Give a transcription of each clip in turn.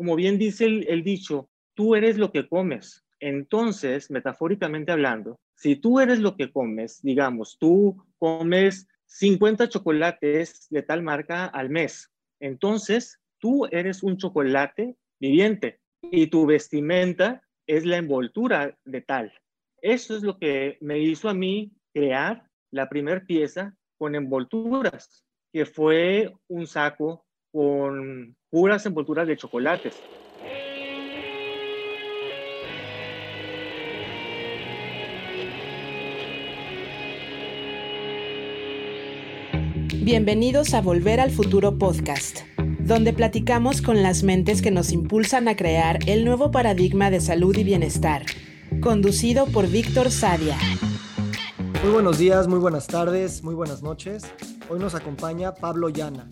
como bien dice el, dicho, tú eres lo que comes. Entonces, metafóricamente hablando, si tú eres lo que comes, digamos, tú comes 50 chocolates de tal marca al mes, entonces tú eres un chocolate viviente y tu vestimenta es la envoltura de tal. Eso es lo que me hizo a mí crear la primera pieza con envolturas, que fue un saco con puras envolturas de chocolates. Bienvenidos a Volver al Futuro Podcast, donde platicamos con las mentes que nos impulsan a crear el nuevo paradigma de salud y bienestar, conducido por Víctor Sadia. Muy buenos días, muy buenas tardes, muy buenas noches. Hoy nos acompaña Pablo Llana.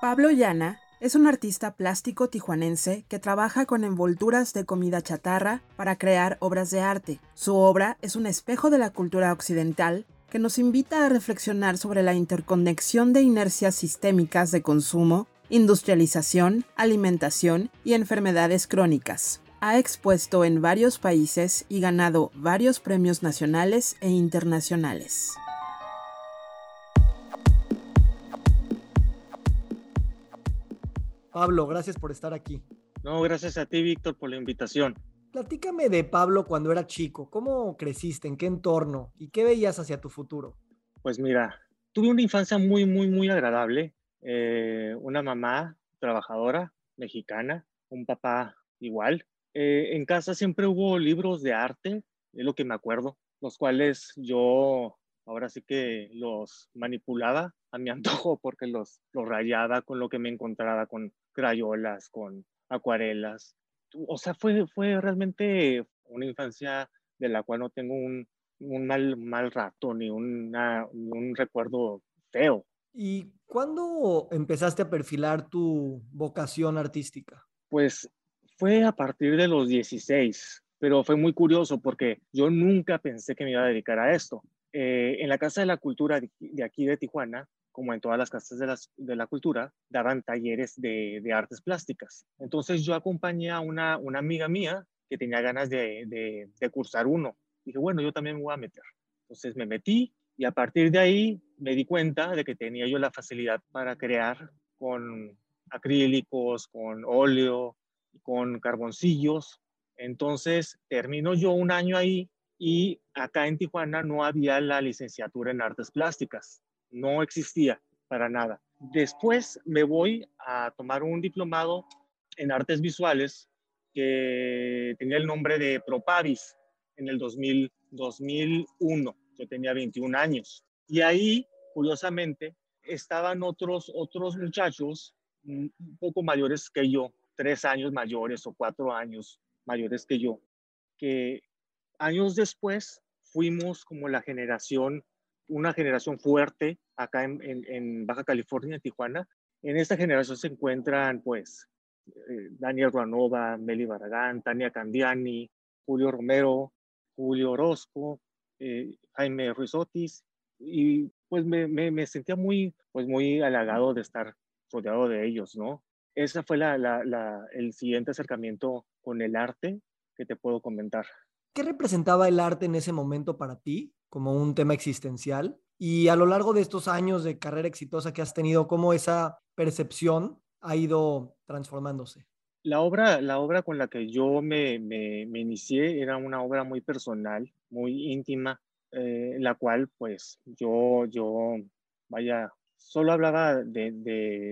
Pablo Llana es un artista plástico tijuanense que trabaja con envolturas de comida chatarra para crear obras de arte. Su obra es un espejo de la cultura occidental que nos invita a reflexionar sobre la interconexión de inercias sistémicas de consumo, industrialización, alimentación y enfermedades crónicas ha expuesto en varios países y ganado varios premios nacionales e internacionales. Pablo, gracias por estar aquí. No, gracias a ti, Víctor, por la invitación. Platícame de Pablo cuando era chico. ¿Cómo creciste? ¿En qué entorno? ¿Y qué veías hacia tu futuro? Pues mira, tuve una infancia muy, muy, muy agradable. Eh, una mamá trabajadora, mexicana, un papá igual, eh, en casa siempre hubo libros de arte, es lo que me acuerdo, los cuales yo ahora sí que los manipulaba a mi antojo porque los, los rayaba con lo que me encontraba, con crayolas, con acuarelas. O sea, fue, fue realmente una infancia de la cual no tengo un, un mal, mal rato ni una, un recuerdo feo. ¿Y cuándo empezaste a perfilar tu vocación artística? Pues fue a partir de los 16, pero fue muy curioso porque yo nunca pensé que me iba a dedicar a esto. Eh, en la Casa de la Cultura de aquí de Tijuana, como en todas las casas de, la cultura, daban talleres de, de, artes plásticas. Entonces yo acompañé a una, una amiga mía que tenía ganas de, de, de, cursar uno. Dije, bueno, yo también me voy a meter. Entonces me metí y a partir de ahí me di cuenta de que tenía yo la facilidad para crear con acrílicos, con óleo, con carboncillos. Entonces termino yo un año ahí y acá en Tijuana no había la licenciatura en artes plásticas, no existía para nada. Después me voy a tomar un diplomado en artes visuales que tenía el nombre de Propavis en el 2000, 2001. Yo tenía 21 años. Y ahí, curiosamente, estaban otros, otros muchachos un poco mayores que yo, tres años mayores o cuatro años mayores que yo, que años después fuimos como la generación, una generación fuerte acá en, Baja California, Tijuana. En esta generación se encuentran pues eh, Daniel Ruanova, Meli Barragán, Tania Candiani, Julio Romero, Julio Orozco, eh, Jaime Ruizotis, y pues me, me, me, sentía muy, pues muy halagado de estar rodeado de ellos, ¿no? ese fue el siguiente acercamiento con el arte que te puedo comentar. ¿Qué representaba el arte en ese momento para ti como un tema existencial? Y a lo largo de estos años de carrera exitosa que has tenido, ¿cómo esa percepción ha ido transformándose? La obra, la obra con la que yo me, inicié era una obra muy personal, muy íntima, eh, la cual pues yo, yo, vaya, solo hablaba de,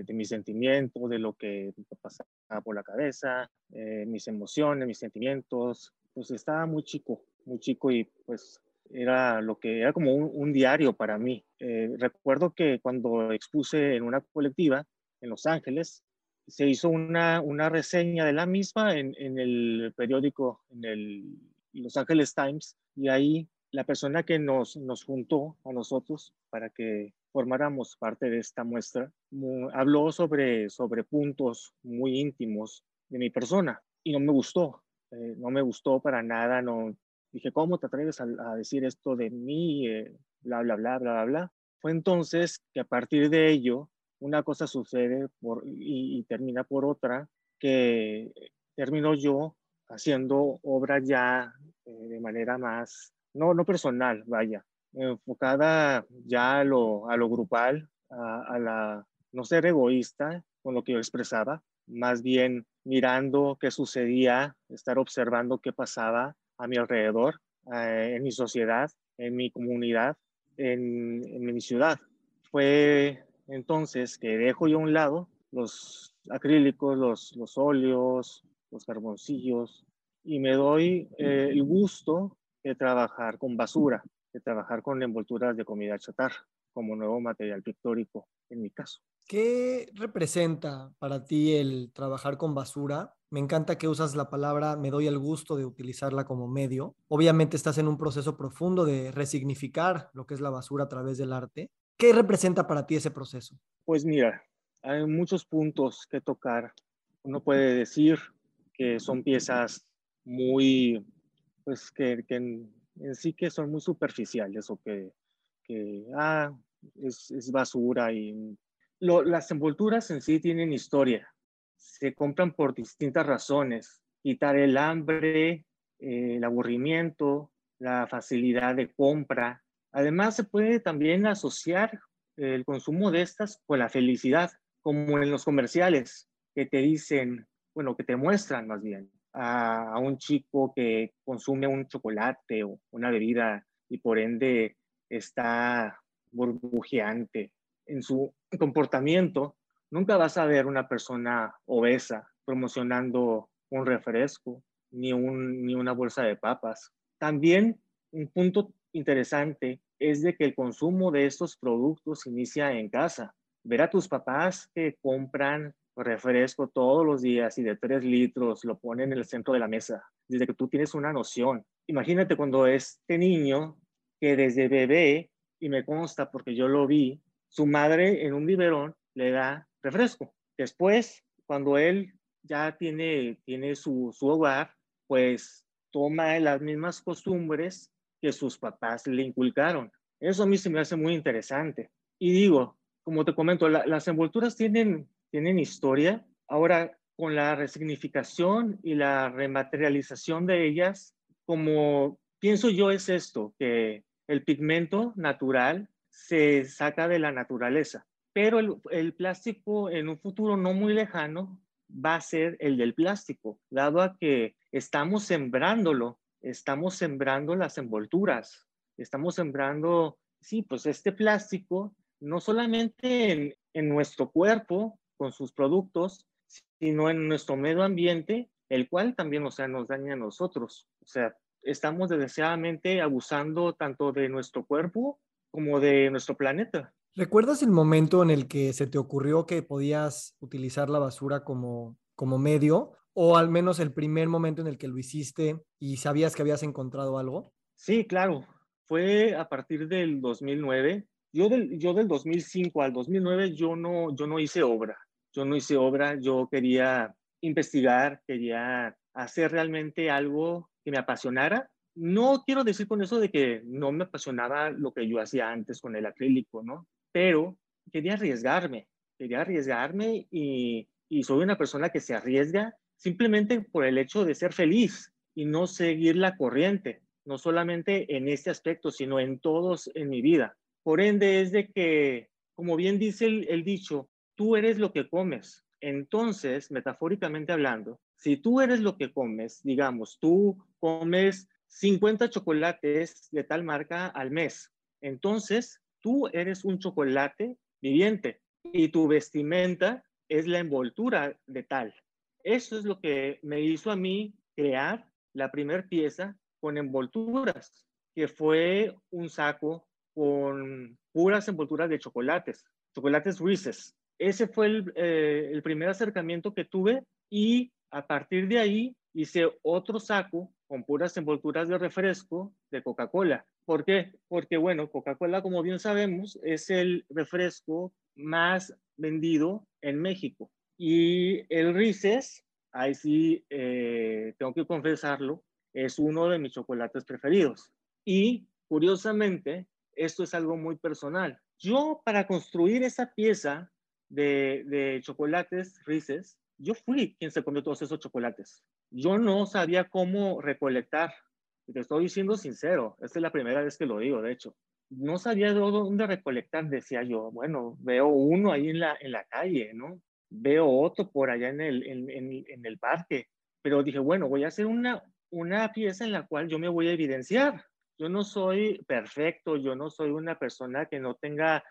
de, mis sentimientos, de lo que pasaba por la cabeza, eh, mis emociones, mis sentimientos. Pues estaba muy chico, muy chico y pues era lo que era como un, diario para mí. Eh, recuerdo que cuando expuse en una colectiva en Los Ángeles, se hizo una, una reseña de la misma en, en el periódico, en el Los Ángeles Times, y ahí la persona que nos, nos juntó a nosotros para que formáramos parte de esta muestra, habló sobre, sobre puntos muy íntimos de mi persona y no me gustó, eh, no me gustó para nada, no dije, ¿cómo te atreves a, decir esto de mí? Eh, bla, bla, bla, bla, bla, bla. Fue entonces que a partir de ello una cosa sucede por, y, termina por otra, que termino yo haciendo obras ya eh, de manera más, no, no personal, vaya, enfocada ya a lo, a lo grupal, a, a, la, no ser egoísta con lo que yo expresaba, más bien mirando qué sucedía, estar observando qué pasaba a mi alrededor, eh, en mi sociedad, en mi comunidad, en, mi ciudad. Fue entonces que dejo yo a un lado los acrílicos, los, los óleos, los carboncillos y me doy eh, el gusto de trabajar con basura, de trabajar con envolturas de comida chatarra como nuevo material pictórico en mi caso. ¿Qué representa para ti el trabajar con basura? Me encanta que usas la palabra, me doy el gusto de utilizarla como medio. Obviamente estás en un proceso profundo de resignificar lo que es la basura a través del arte. ¿Qué representa para ti ese proceso? Pues mira, hay muchos puntos que tocar. Uno puede decir que son piezas muy, pues que, en, sí que son muy superficiales o que, que ah, es, es basura y las envolturas en sí tienen historia. Se compran por distintas razones. Quitar el hambre, eh, el aburrimiento, la facilidad de compra. Además, se puede también asociar el consumo de estas con la felicidad, como en los comerciales que te dicen, bueno, que te muestran más bien a, a un chico que consume un chocolate o una bebida y por ende está burbujeante en su comportamiento, nunca vas a ver una persona obesa promocionando un refresco ni, un, ni una bolsa de papas. También un punto interesante es de que el consumo de estos productos inicia en casa. Ver a tus papás que compran refresco todos los días y de tres litros lo ponen en el centro de la mesa, desde que tú tienes una noción. Imagínate cuando este niño que desde bebé, y me consta porque yo lo vi, su madre en un biberón le da refresco. Después, cuando él ya tiene, tiene su, su hogar, pues toma las mismas costumbres que sus papás le inculcaron. Eso a mí se me hace muy interesante. Y digo, como te comento, las envolturas tienen, tienen historia. Ahora, con la resignificación y la rematerialización de ellas, como pienso yo es esto, que el pigmento natural se saca de la naturaleza. Pero el, plástico en un futuro no muy lejano va a ser el del plástico, dado a que estamos sembrándolo, estamos sembrando las envolturas, estamos sembrando, sí, pues este plástico, no solamente en, en nuestro cuerpo con sus productos, sino en nuestro medio ambiente, el cual también, o sea, nos daña a nosotros. O sea, estamos desgraciadamente abusando tanto de nuestro cuerpo como de nuestro planeta. ¿Recuerdas el momento en el que se te ocurrió que podías utilizar la basura como, como medio? ¿O al menos el primer momento en el que lo hiciste y sabías que habías encontrado algo? Sí, claro. Fue a partir del 2009. Yo del, yo del 2005 al 2009 yo no, yo no hice obra. Yo no hice obra. Yo quería investigar, quería hacer realmente algo que me apasionara no quiero decir con eso de que no me apasionaba lo que yo hacía antes con el acrílico, ¿no? Pero quería arriesgarme, quería arriesgarme y, y soy una persona que se arriesga simplemente por el hecho de ser feliz y no seguir la corriente, no solamente en este aspecto, sino en todos en mi vida. Por ende es de que, como bien dice el, el dicho, tú eres lo que comes. Entonces, metafóricamente hablando, si tú eres lo que comes, digamos, tú comes 50 chocolates de tal marca al mes. Entonces, tú eres un chocolate viviente y tu vestimenta es la envoltura de tal. Eso es lo que me hizo a mí crear la primera pieza con envolturas, que fue un saco con puras envolturas de chocolates, chocolates Reese's. Ese fue el, eh, el primer acercamiento que tuve y a partir de ahí hice otro saco con puras envolturas de refresco de Coca-Cola. ¿Por qué? Porque, bueno, Coca-Cola, como bien sabemos, es el refresco más vendido en México. Y el Reese's, ahí sí eh, tengo que confesarlo, es uno de mis chocolates preferidos. Y curiosamente, esto es algo muy personal. Yo para construir esa pieza de, de chocolates Reese's, yo fui quien se comió todos esos chocolates. Yo no sabía cómo recolectar. Te estoy diciendo sincero, esta es la primera vez que lo digo, de hecho. No sabía dónde recolectar, decía yo. Bueno, veo uno ahí en la, en la calle, ¿no? Veo otro por allá en el, en, en el parque. Pero dije, bueno, voy a hacer una, una pieza en la cual yo me voy a evidenciar. Yo no soy perfecto, yo no soy una persona que no tenga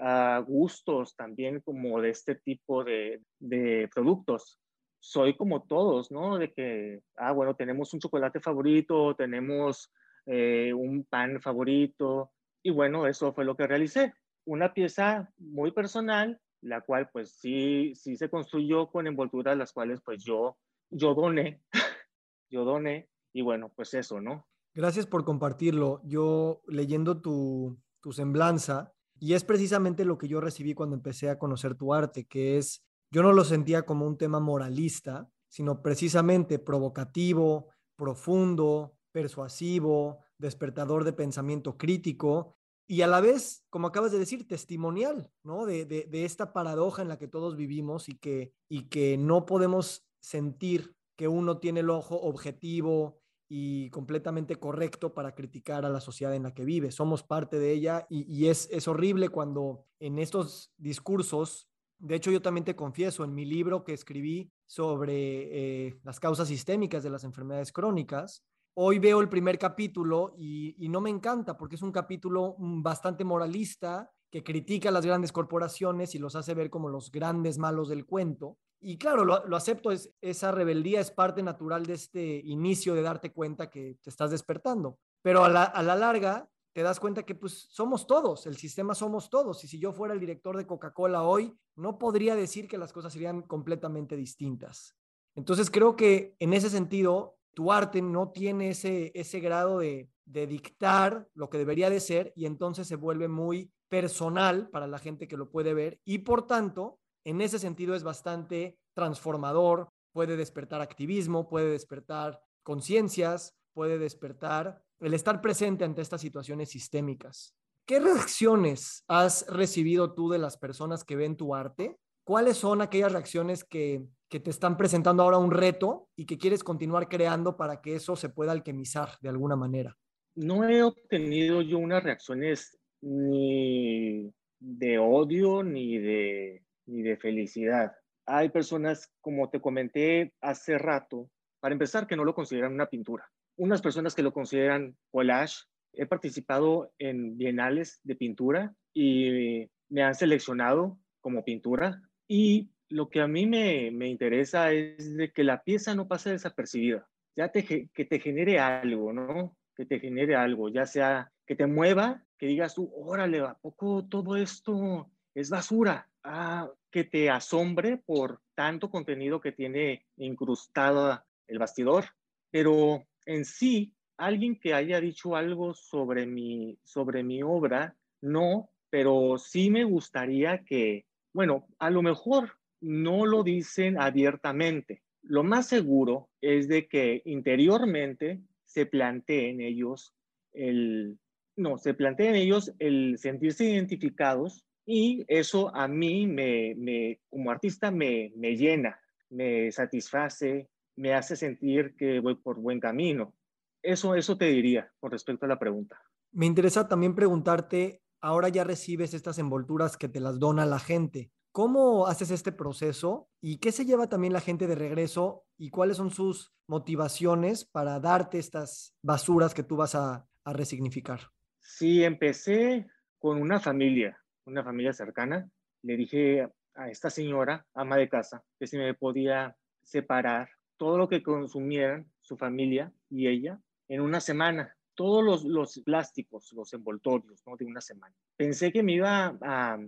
uh, gustos también como de este tipo de, de, productos. Soy como todos, ¿no? De que, ah, bueno, tenemos un chocolate favorito, tenemos eh, un pan favorito, y bueno, eso fue lo que realicé. Una pieza muy personal, la cual pues sí, sí se construyó con envolturas, las cuales pues yo, yo doné, yo doné, y bueno, pues eso, ¿no? Gracias por compartirlo. Yo leyendo tu, tu semblanza, y es precisamente lo que yo recibí cuando empecé a conocer tu arte, que es, yo no lo sentía como un tema moralista, sino precisamente provocativo, profundo, persuasivo, despertador de pensamiento crítico y a la vez, como acabas de decir, testimonial, ¿no? De, de, esta paradoja en la que todos vivimos y que, y que no podemos sentir que uno tiene el ojo objetivo y completamente correcto para criticar a la sociedad en la que vive. Somos parte de ella y, y es, es horrible cuando en estos discursos, de hecho yo también te confieso, en mi libro que escribí sobre eh, las causas sistémicas de las enfermedades crónicas, hoy veo el primer capítulo y, no me encanta porque es un capítulo mm, bastante moralista que critica a las grandes corporaciones y los hace ver como los grandes malos del cuento. Y claro, lo, acepto, es, esa rebeldía es parte natural de este inicio de darte cuenta que te estás despertando. Pero a la larga te das cuenta que pues somos todos, el sistema somos todos. Y si yo fuera el director de Coca-Cola hoy, no podría decir que las cosas serían completamente distintas. Entonces creo que en ese sentido, tu arte no tiene ese, ese grado de, de dictar lo que debería de ser y entonces se vuelve muy personal para la gente que lo puede ver y por tanto en ese sentido es bastante transformador, puede despertar activismo, puede despertar conciencias, puede despertar el estar presente ante estas situaciones sistémicas. ¿Qué reacciones has recibido tú de las personas que ven tu arte? ¿Cuáles son aquellas reacciones que, te están presentando ahora un reto y que quieres continuar creando para que eso se pueda alquimizar de alguna manera? No he obtenido yo unas reacciones ni de odio ni de ni de felicidad. Hay personas, como te comenté hace rato, para empezar, que no lo consideran una pintura. Unas personas que lo consideran collage. He participado en bienales de pintura y me han seleccionado como pintura. Y lo que a mí me, me interesa es de que la pieza no pase desapercibida, ya te, que te genere algo, ¿no? Que te genere algo, ya sea que te mueva, que digas tú, órale, ¿a poco todo esto es basura? Ah, que te asombre por tanto contenido que tiene incrustado el bastidor, pero en sí, alguien que haya dicho algo sobre mi, sobre mi obra, no, pero sí me gustaría que, bueno, a lo mejor no lo dicen abiertamente. Lo más seguro es de que interiormente se planteen ellos el, no, se planteen ellos el sentirse identificados y eso a mí, me, me como artista, me, me llena, me satisface, me hace sentir que voy por buen camino. Eso, eso te diría con respecto a la pregunta. Me interesa también preguntarte, ahora ya recibes estas envolturas que te las dona la gente. ¿Cómo haces este proceso y qué se lleva también la gente de regreso y cuáles son sus motivaciones para darte estas basuras que tú vas a, a resignificar? Sí, empecé con una familia una familia cercana, le dije a esta señora, ama de casa, que si me podía separar todo lo que consumieran su familia y ella en una semana, todos los, los plásticos, los envoltorios, ¿no? De una semana. Pensé que me iba a,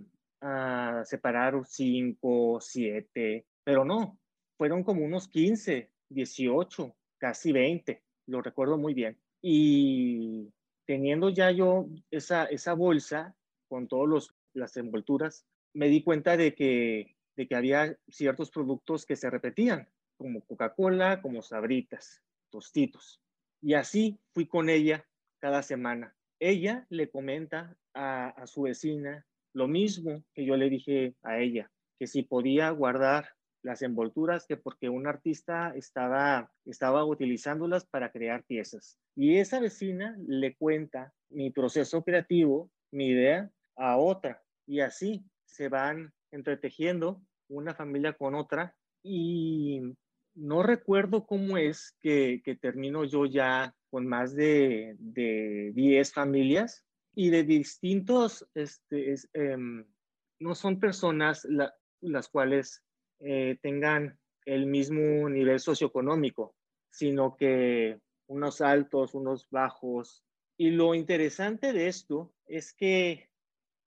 a separar cinco, siete, pero no, fueron como unos 15, 18, casi 20, lo recuerdo muy bien. Y teniendo ya yo esa, esa bolsa con todos los las envolturas, me di cuenta de que, de que había ciertos productos que se repetían, como Coca-Cola, como Sabritas, Tostitos. Y así fui con ella cada semana. Ella le comenta a, su vecina lo mismo que yo le dije a ella, que si podía guardar las envolturas, que porque un artista estaba, estaba utilizándolas para crear piezas. Y esa vecina le cuenta mi proceso creativo, mi idea, a otra. Y así se van entretejiendo una familia con otra. Y no recuerdo cómo es que, termino yo ya con más de, de 10 familias y de distintos, este, em, no son personas las cuales eh, tengan el mismo nivel socioeconómico, sino que unos altos, unos bajos. Y lo interesante de esto es que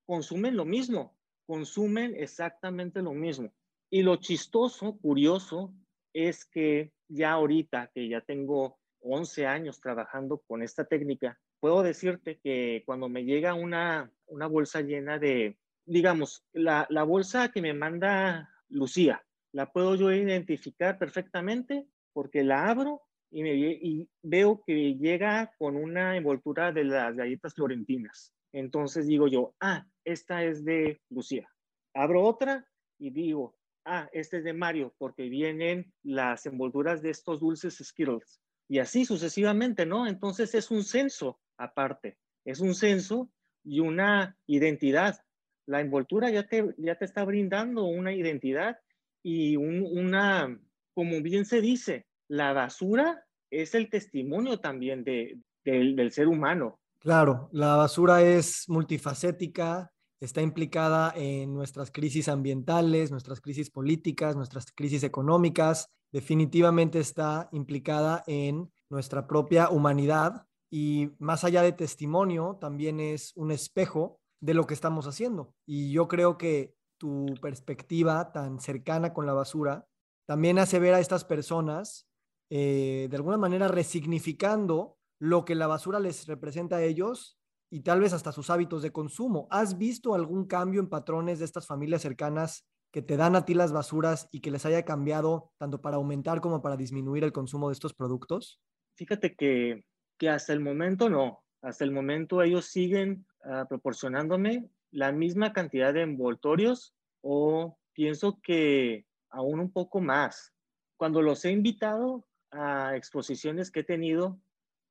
consumen lo mismo, consumen exactamente lo mismo. Y lo chistoso, curioso, es que ya ahorita que ya tengo 11 años trabajando con esta técnica, puedo decirte que cuando me llega una, una bolsa llena de, digamos, la, la bolsa que me manda Lucía. La puedo yo identificar perfectamente porque la abro y, me, y veo que llega con una envoltura de las galletas florentinas. Entonces digo yo, ah, esta es de Lucía. Abro otra y digo, ah, esta es de Mario, porque vienen las envolturas de estos dulces Skittles. Y así sucesivamente, ¿no? Entonces es un censo aparte, es un censo y una identidad la envoltura ya te, ya te está brindando una identidad y una, como bien se dice, la basura es el testimonio también de, del ser humano. Claro, la basura es multifacética, está implicada en nuestras crisis ambientales, nuestras crisis políticas, nuestras crisis económicas, definitivamente está implicada en nuestra propia humanidad y más allá de testimonio, también es un espejo de lo que estamos haciendo. Y yo creo que tu perspectiva tan cercana con la basura también hace ver a estas personas eh, de alguna manera resignificando lo que la basura les representa a ellos y tal vez hasta sus hábitos de consumo. ¿Has visto algún cambio en patrones de estas familias cercanas que te dan a ti las basuras y que les haya cambiado tanto para aumentar como para disminuir el consumo de estos productos? Fíjate que, que hasta el momento no. Hasta el momento ellos siguen uh, proporcionándome la misma cantidad de envoltorios o pienso que aún un poco más. Cuando los he invitado a exposiciones que he tenido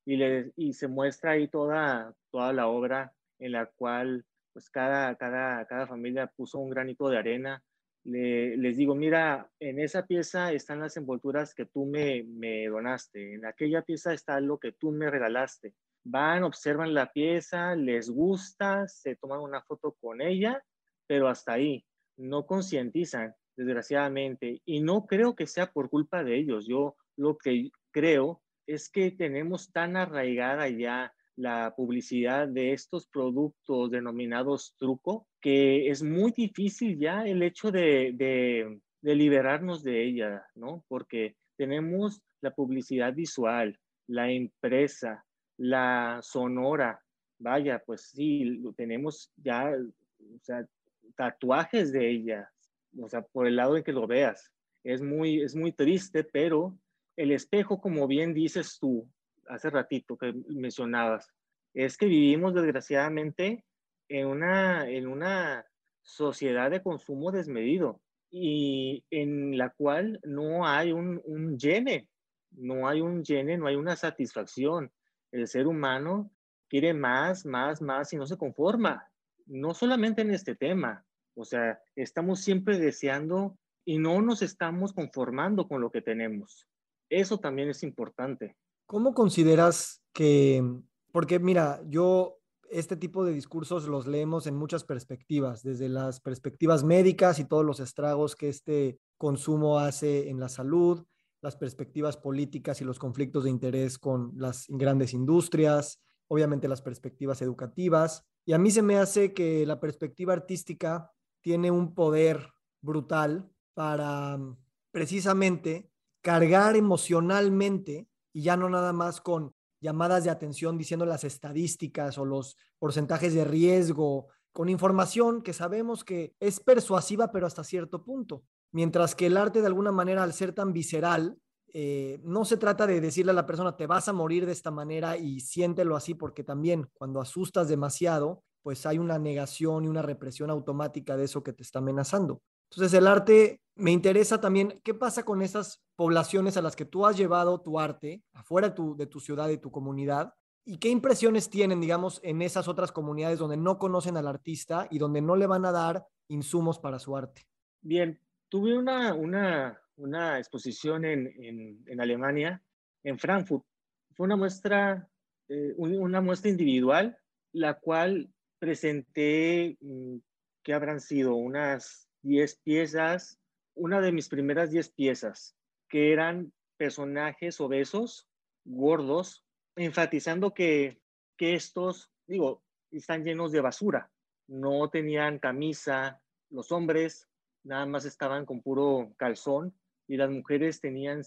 y, le, y se muestra ahí toda, toda la obra en la cual pues cada, cada, cada familia puso un granito de arena, le, les digo, mira, en esa pieza están las envolturas que tú me, me donaste, en aquella pieza está lo que tú me regalaste van, observan la pieza, les gusta, se toman una foto con ella, pero hasta ahí, no concientizan, desgraciadamente, y no creo que sea por culpa de ellos. Yo lo que creo es que tenemos tan arraigada ya la publicidad de estos productos denominados truco, que es muy difícil ya el hecho de, de, liberarnos de ella, ¿no? Porque tenemos la publicidad visual, la empresa, la sonora, vaya, pues sí, tenemos ya, tatuajes de ella, o sea, por el lado en que lo veas. Es muy, es muy triste, pero el espejo, como bien dices tú hace ratito que mencionabas, es que vivimos desgraciadamente en una, en una sociedad de consumo desmedido y en la cual no hay un, un llene, no hay un llene, no hay una satisfacción el ser humano quiere más, más, más y no se conforma. No solamente en este tema, o sea, estamos siempre deseando y no nos estamos conformando con lo que tenemos. Eso también es importante. ¿Cómo consideras que, porque mira, yo este tipo de discursos los leemos en muchas perspectivas, desde las perspectivas médicas y todos los estragos que este consumo hace en la salud, las perspectivas políticas y los conflictos de interés con las grandes industrias, obviamente las perspectivas educativas. Y a mí se me hace que la perspectiva artística tiene un poder brutal para precisamente cargar emocionalmente y ya no nada más con llamadas de atención diciendo las estadísticas o los porcentajes de riesgo, con información que sabemos que es persuasiva pero hasta cierto punto. Mientras que el arte de alguna manera, al ser tan visceral, eh, no se trata de decirle a la persona, te vas a morir de esta manera y siéntelo así, porque también cuando asustas demasiado, pues hay una negación y una represión automática de eso que te está amenazando. Entonces el arte me interesa también, ¿qué pasa con esas poblaciones a las que tú has llevado tu arte afuera de tu, ciudad y tu comunidad? ¿Y qué impresiones tienen, digamos, en esas otras comunidades donde no conocen al artista y donde no le van a dar insumos para su arte? Bien, tuve una, una, una exposición en, en, en, Alemania, en Frankfurt. Fue una muestra, eh, una muestra individual, la cual presenté, mm, que habrán sido unas 10 piezas, una de mis primeras 10 piezas, que eran personajes obesos, gordos, enfatizando que, que estos, digo, están llenos de basura. No tenían camisa, los hombres nada más estaban con puro calzón y las mujeres tenían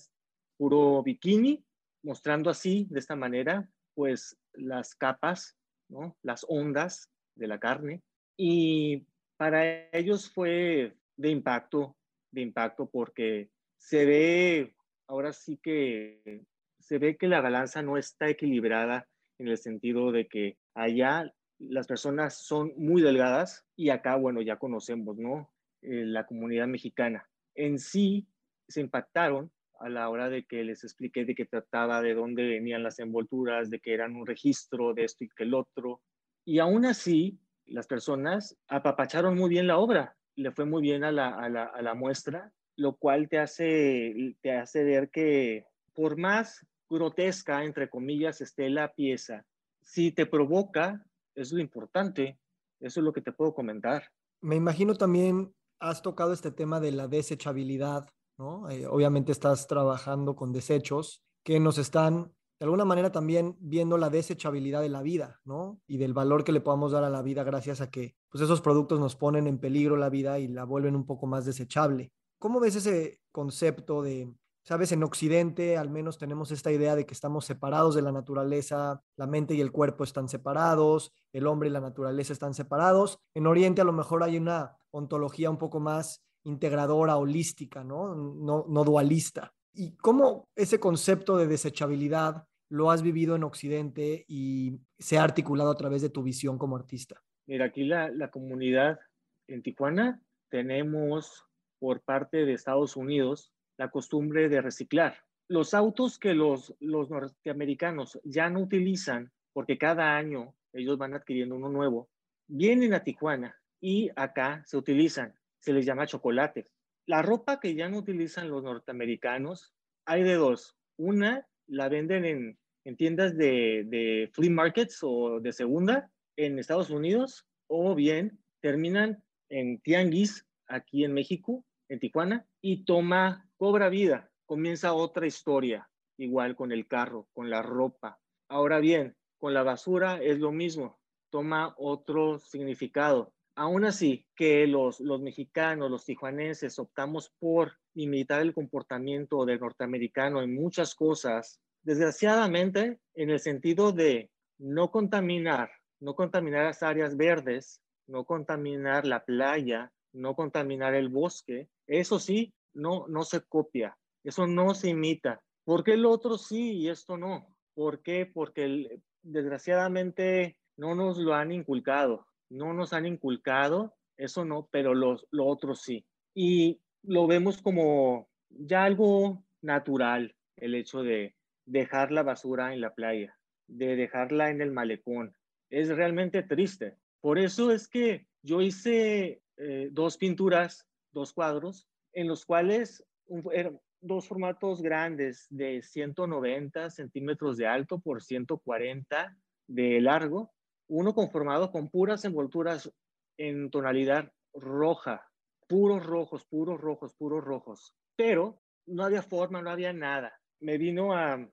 puro bikini, mostrando así, de esta manera, pues las capas, ¿no? las ondas de la carne. Y para ellos fue de impacto, de impacto porque se ve, ahora sí que se ve que la balanza no está equilibrada en el sentido de que allá las personas son muy delgadas y acá, bueno, ya conocemos, ¿no? Eh, la comunidad mexicana. En sí se impactaron a la hora de que les expliqué de qué trataba, de dónde venían las envolturas, de que eran un registro de esto y que el otro. Y aún así, las personas apapacharon muy bien la obra, le fue muy bien a la, a la, a la muestra, lo cual te hace, te hace ver que por más grotesca, entre comillas, esté la pieza, si te provoca, es lo importante, eso es lo que te puedo comentar. Me imagino también has tocado este tema de la desechabilidad, ¿no? Eh, obviamente estás trabajando con desechos que nos están, de alguna manera, también viendo la desechabilidad de la vida, ¿no? Y del valor que le podamos dar a la vida gracias a que pues, esos productos nos ponen en peligro la vida y la vuelven un poco más desechable. ¿Cómo ves ese concepto de Sabes, en Occidente al menos tenemos esta idea de que estamos separados de la naturaleza, la mente y el cuerpo están separados, el hombre y la naturaleza están separados. En Oriente a lo mejor hay una ontología un poco más integradora, holística, ¿no? No, no dualista. ¿Y cómo ese concepto de desechabilidad lo has vivido en Occidente y se ha articulado a través de tu visión como artista? Mira, aquí la, la comunidad en Tijuana tenemos por parte de Estados Unidos la costumbre de reciclar. Los autos que los, los norteamericanos ya no utilizan, porque cada año ellos van adquiriendo uno nuevo, vienen a Tijuana y acá se utilizan, se les llama chocolate. La ropa que ya no utilizan los norteamericanos, hay de dos. Una la venden en, en tiendas de, de flea markets o de segunda en Estados Unidos, o bien terminan en tianguis aquí en México, en Tijuana, y toma cobra vida, comienza otra historia, igual con el carro, con la ropa. Ahora bien, con la basura es lo mismo, toma otro significado. Aún así, que los, mexicanos, los tijuanenses, optamos por imitar el comportamiento del norteamericano en muchas cosas, desgraciadamente, en el sentido de no contaminar, no contaminar las áreas verdes, no contaminar la playa, no contaminar el bosque, eso sí, no, no se copia, eso no se imita. ¿Por qué el otro sí y esto no? ¿Por qué? Porque desgraciadamente no nos lo han inculcado, no nos han inculcado, eso no, pero los, lo otro sí. Y lo vemos como ya algo natural, el hecho de dejar la basura en la playa, de dejarla en el malecón. Es realmente triste. Por eso es que yo hice eh, dos pinturas, dos cuadros, en los cuales eran dos formatos grandes de 190 centímetros de alto por 140 de largo, uno conformado con puras envolturas en tonalidad roja, puros rojos, puros rojos, puros rojos, pero no había forma, no había nada. Me vino a,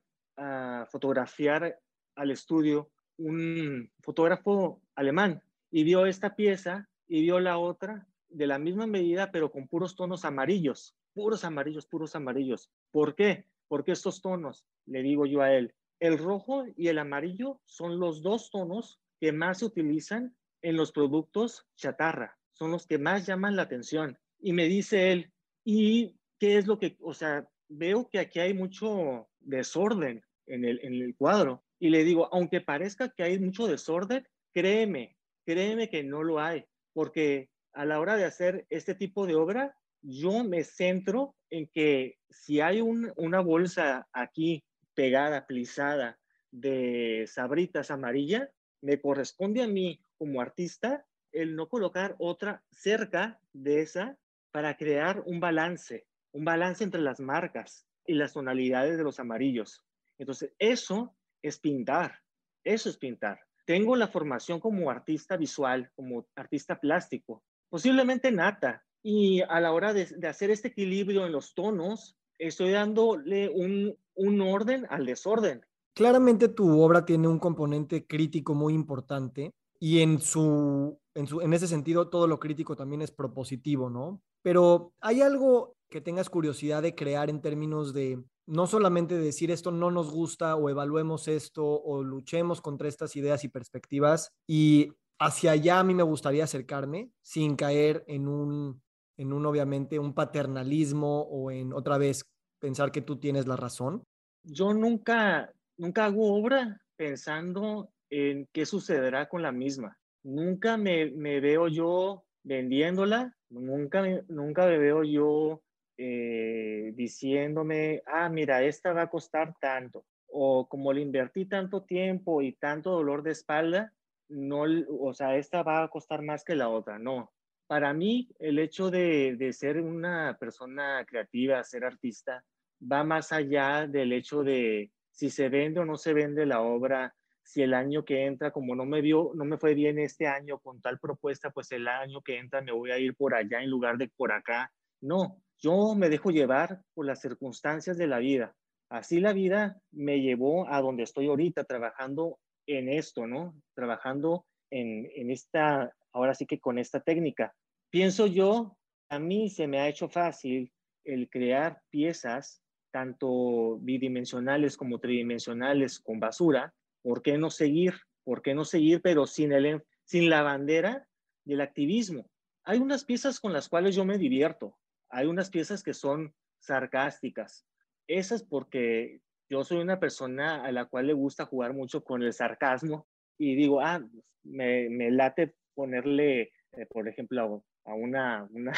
fotografiar al estudio un fotógrafo alemán y vio esta pieza y vio la otra de la misma medida, pero con puros tonos amarillos, puros amarillos, puros amarillos. ¿Por qué? Porque estos tonos, le digo yo a él, el rojo y el amarillo son los dos tonos que más se utilizan en los productos chatarra, son los que más llaman la atención. Y me dice él, ¿y qué es lo que, o sea, veo que aquí hay mucho desorden en el, en el cuadro? Y le digo, aunque parezca que hay mucho desorden, créeme, créeme que no lo hay, porque a la hora de hacer este tipo de obra, yo me centro en que si hay una bolsa aquí pegada, plisada de sabritas amarilla, me corresponde a mí como artista el no colocar otra cerca de esa para crear un balance, un balance entre las marcas y las tonalidades de los amarillos. Entonces, eso es pintar, eso es pintar. Tengo la formación como artista visual, como artista plástico, posiblemente nata, y a la hora de, hacer este equilibrio en los tonos, estoy dándole un, un orden al desorden. Claramente tu obra tiene un componente crítico muy importante y en su, en su, en ese sentido todo lo crítico también es propositivo, ¿no? Pero hay algo que tengas curiosidad de crear en términos de no solamente decir esto no nos gusta o evaluemos esto o luchemos contra estas ideas y perspectivas y hacia allá a mí me gustaría acercarme sin caer en un, en un obviamente un paternalismo o en otra vez pensar que tú tienes la razón. Yo nunca, nunca hago obra pensando en qué sucederá con la misma. Nunca me, me veo yo vendiéndola, nunca, nunca me veo yo eh, diciéndome, ah, mira, esta va a costar tanto. O como le invertí tanto tiempo y tanto dolor de espalda, no, o sea, esta va a costar más que la otra. No. Para mí, el hecho de, de ser una persona creativa, ser artista, va más allá del hecho de si se vende o no se vende la obra, si el año que entra, como no me vio, no me fue bien este año con tal propuesta, pues el año que entra me voy a ir por allá en lugar de por acá. No, yo me dejo llevar por las circunstancias de la vida. Así la vida me llevó a donde estoy ahorita, trabajando en esto, ¿no? Trabajando en, en esta, ahora sí que con esta técnica. Pienso yo, a mí se me ha hecho fácil el crear piezas, tanto bidimensionales como tridimensionales, con basura. ¿Por qué no seguir? ¿Por qué no seguir, pero sin, el, sin la bandera del activismo? Hay unas piezas con las cuales yo me divierto hay unas piezas que son sarcásticas. Esas porque yo soy una persona a la cual le gusta jugar mucho con el sarcasmo y digo, ah, me, late ponerle, eh, por ejemplo, a una, una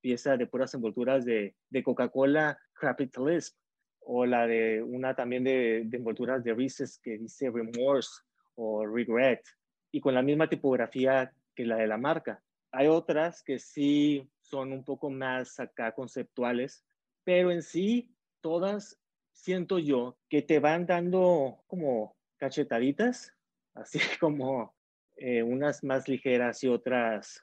pieza de puras envolturas de, de Coca-Cola Capitalism o la de una también de, de envolturas de Reese's que dice Remorse o Regret y con la misma tipografía que la de la marca. Hay otras que sí son un poco más acá conceptuales, pero en sí todas siento yo que te van dando como cachetaditas, así como eh, unas más ligeras y otras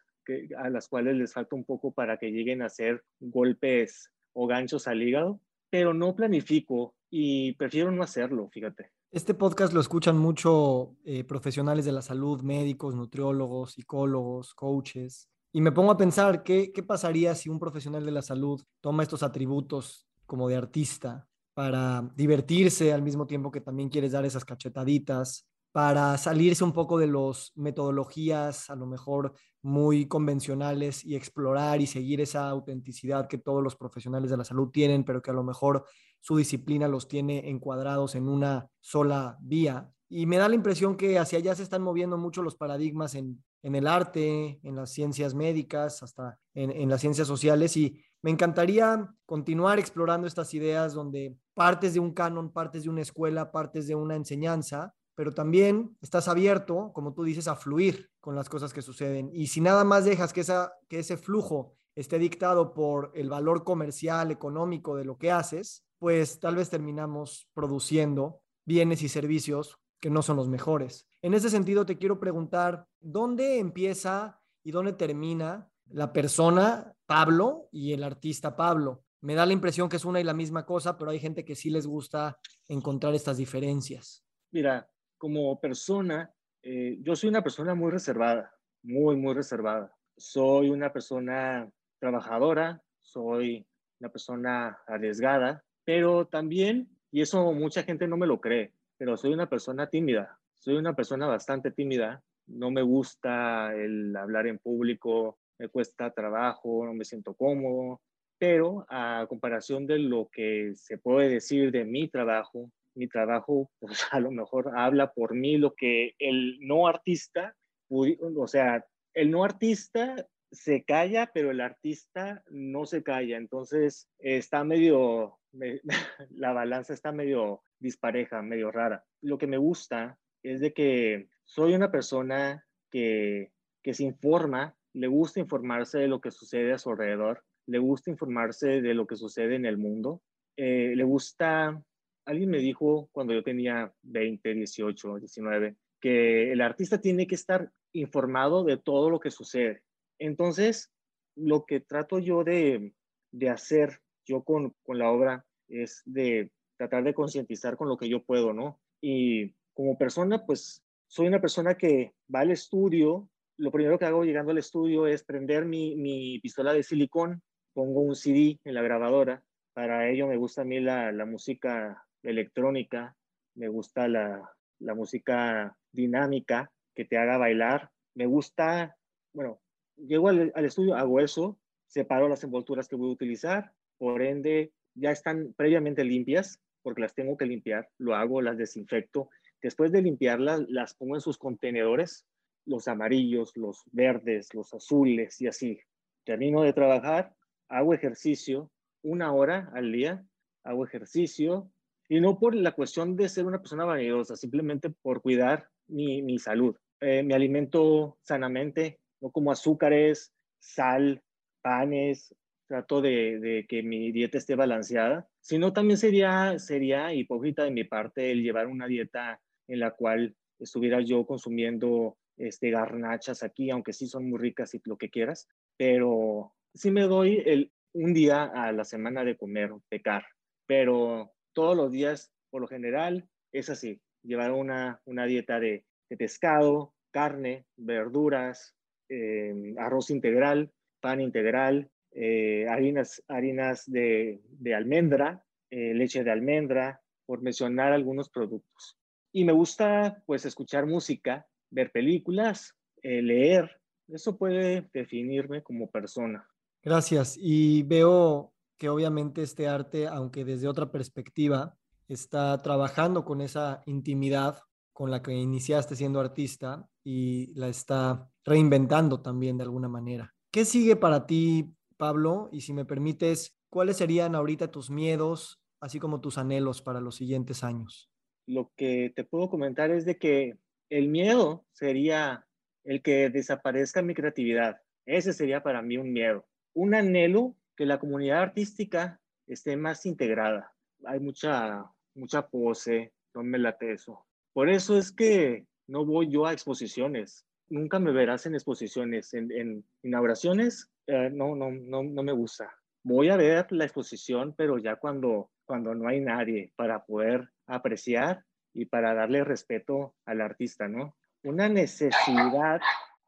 a las cuales les falta un poco para que lleguen a ser golpes o ganchos al hígado, pero no planifico y prefiero no hacerlo, fíjate. Este podcast lo escuchan mucho eh, profesionales de la salud, médicos, nutriólogos, psicólogos, coaches. Y me pongo a pensar, ¿qué, ¿qué pasaría si un profesional de la salud toma estos atributos como de artista para divertirse al mismo tiempo que también quieres dar esas cachetaditas, para salirse un poco de las metodologías a lo mejor muy convencionales y explorar y seguir esa autenticidad que todos los profesionales de la salud tienen, pero que a lo mejor su disciplina los tiene encuadrados en una sola vía. Y me da la impresión que hacia allá se están moviendo mucho los paradigmas en, en el arte, en las ciencias médicas, hasta en, las ciencias sociales. Y me encantaría continuar explorando estas ideas donde partes de un canon, partes de una escuela, partes de una enseñanza, pero también estás abierto, como tú dices, a fluir con las cosas que suceden. Y si nada más dejas que, esa, que ese flujo esté dictado por el valor comercial, económico de lo que haces, pues tal vez terminamos produciendo bienes y servicios que no son los mejores. En ese sentido, te quiero preguntar, ¿dónde empieza y dónde termina la persona Pablo y el artista Pablo? Me da la impresión que es una y la misma cosa, pero hay gente que sí les gusta encontrar estas diferencias. Mira, como persona, eh, yo soy una persona muy reservada, muy, muy reservada. Soy una persona trabajadora, soy una persona arriesgada, pero también, y eso mucha gente no me lo cree, pero soy una persona tímida, soy una persona bastante tímida, no me gusta el hablar en público, me cuesta trabajo, no me siento cómodo, pero a comparación de lo que se puede decir de mi trabajo, mi trabajo pues, a lo mejor habla por mí lo que el no artista, o sea, el no artista se calla, pero el artista no se calla. Entonces está medio, la balanza está medio dispareja, medio rara. Lo que me gusta es de que soy una persona que, que se informa, le gusta informarse de lo que sucede a su alrededor, le gusta informarse de lo que sucede en el mundo, eh, le gusta, alguien me dijo cuando yo tenía 20, 18, 19, que el artista tiene que estar informado de todo lo que sucede. Entonces, lo que trato yo de, de hacer yo con, con, la obra es de tratar de concientizar con lo que yo puedo, ¿no? Y como persona, pues soy una persona que va al estudio, lo primero que hago llegando al estudio es prender mi, mi pistola de silicón, pongo un CD en la grabadora, para ello me gusta a mí la, la música electrónica, me gusta la, la música dinámica que te haga bailar, me gusta, bueno, llego al, estudio, hago eso, separo las envolturas que voy a utilizar, por ende ya están previamente limpias, porque las tengo que limpiar, lo hago, las desinfecto. Después de limpiarlas, las pongo en sus contenedores, los amarillos, los verdes, los azules y así. Termino de trabajar, hago ejercicio una hora al día, hago ejercicio y no por la cuestión de ser una persona vanidosa, simplemente por cuidar mi, mi salud. Eh, me alimento sanamente, no como azúcares, sal, panes, trato de, de, que mi dieta esté balanceada. Si no, también sería, sería hipócrita de mi parte el llevar una dieta en la cual estuviera yo consumiendo este, garnachas aquí, aunque sí son muy ricas y lo que quieras, pero sí me doy el, un día a la semana de comer, pecar, pero todos los días, por lo general, es así, llevar una, una dieta de, pescado, carne, verduras, eh, arroz integral, pan integral, eh, harinas, harinas de, de almendra, eh, leche de almendra, por mencionar algunos productos. Y me gusta pues escuchar música, ver películas, leer. Eso puede definirme como persona. Gracias. Y veo que obviamente este arte, aunque desde otra perspectiva, está trabajando con esa intimidad con la que iniciaste siendo artista y la está reinventando también de alguna manera. ¿Qué sigue para ti, Pablo? Y si me permites, ¿cuáles serían ahorita tus miedos, así como tus anhelos para los siguientes años? Lo que te puedo comentar es de que el miedo sería el que desaparezca mi creatividad. Ese sería para mí un miedo. Un anhelo que la comunidad artística esté más integrada. Hay mucha, mucha pose, no me late eso. Por eso es que no voy yo a exposiciones. Nunca me verás en exposiciones, en, inauguraciones, eh, no, no, no, no me gusta. Voy a ver la exposición, pero ya cuando, cuando no hay nadie para poder apreciar y para darle respeto al artista, ¿no? Una necesidad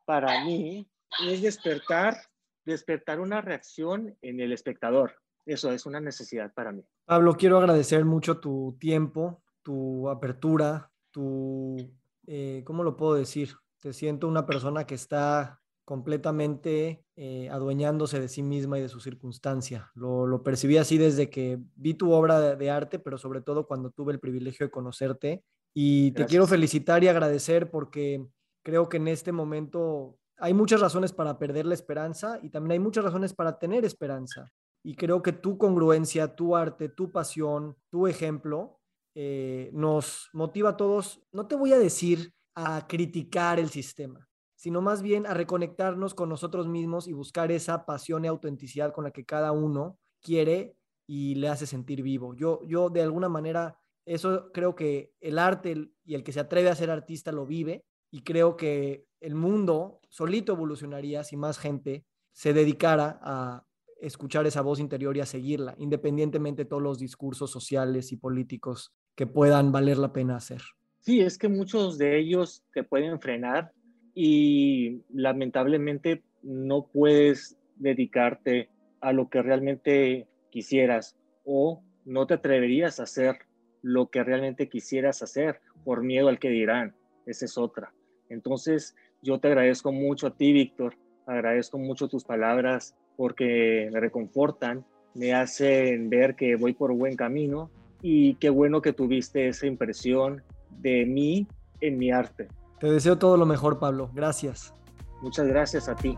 para mí es despertar, despertar una reacción en el espectador. Eso es una necesidad para mí. Pablo, quiero agradecer mucho tu tiempo, tu apertura, tu, eh, ¿cómo lo puedo decir? Te siento una persona que está completamente eh, adueñándose de sí misma y de su circunstancia. Lo, percibí así desde que vi tu obra de, arte, pero sobre todo cuando tuve el privilegio de conocerte. Y te quiero felicitar y agradecer porque creo que en este momento hay muchas razones para perder la esperanza y también hay muchas razones para tener esperanza. Y creo que tu congruencia, tu arte, tu pasión, tu ejemplo eh, nos motiva a todos, no te voy a decir a criticar el sistema, sino más bien a reconectarnos con nosotros mismos y buscar esa pasión y autenticidad con la que cada uno quiere y le hace sentir vivo. Yo, yo de alguna manera, eso creo que el arte y el que se atreve a ser artista lo vive y creo que el mundo solito evolucionaría si más gente se dedicara a escuchar esa voz interior y a seguirla, independientemente de todos los discursos sociales y políticos que puedan valer la pena hacer. Sí, es que muchos de ellos te pueden frenar y lamentablemente no puedes dedicarte a lo que realmente quisieras o no te atreverías a hacer lo que realmente quisieras hacer por miedo al que dirán. Esa es otra. Entonces, yo te agradezco mucho a ti, Víctor. Agradezco mucho tus palabras porque me reconfortan, me hacen ver que voy por buen camino y qué bueno que tuviste esa impresión de mí en mi arte. Te deseo todo lo mejor, Pablo. Gracias. Muchas gracias a ti.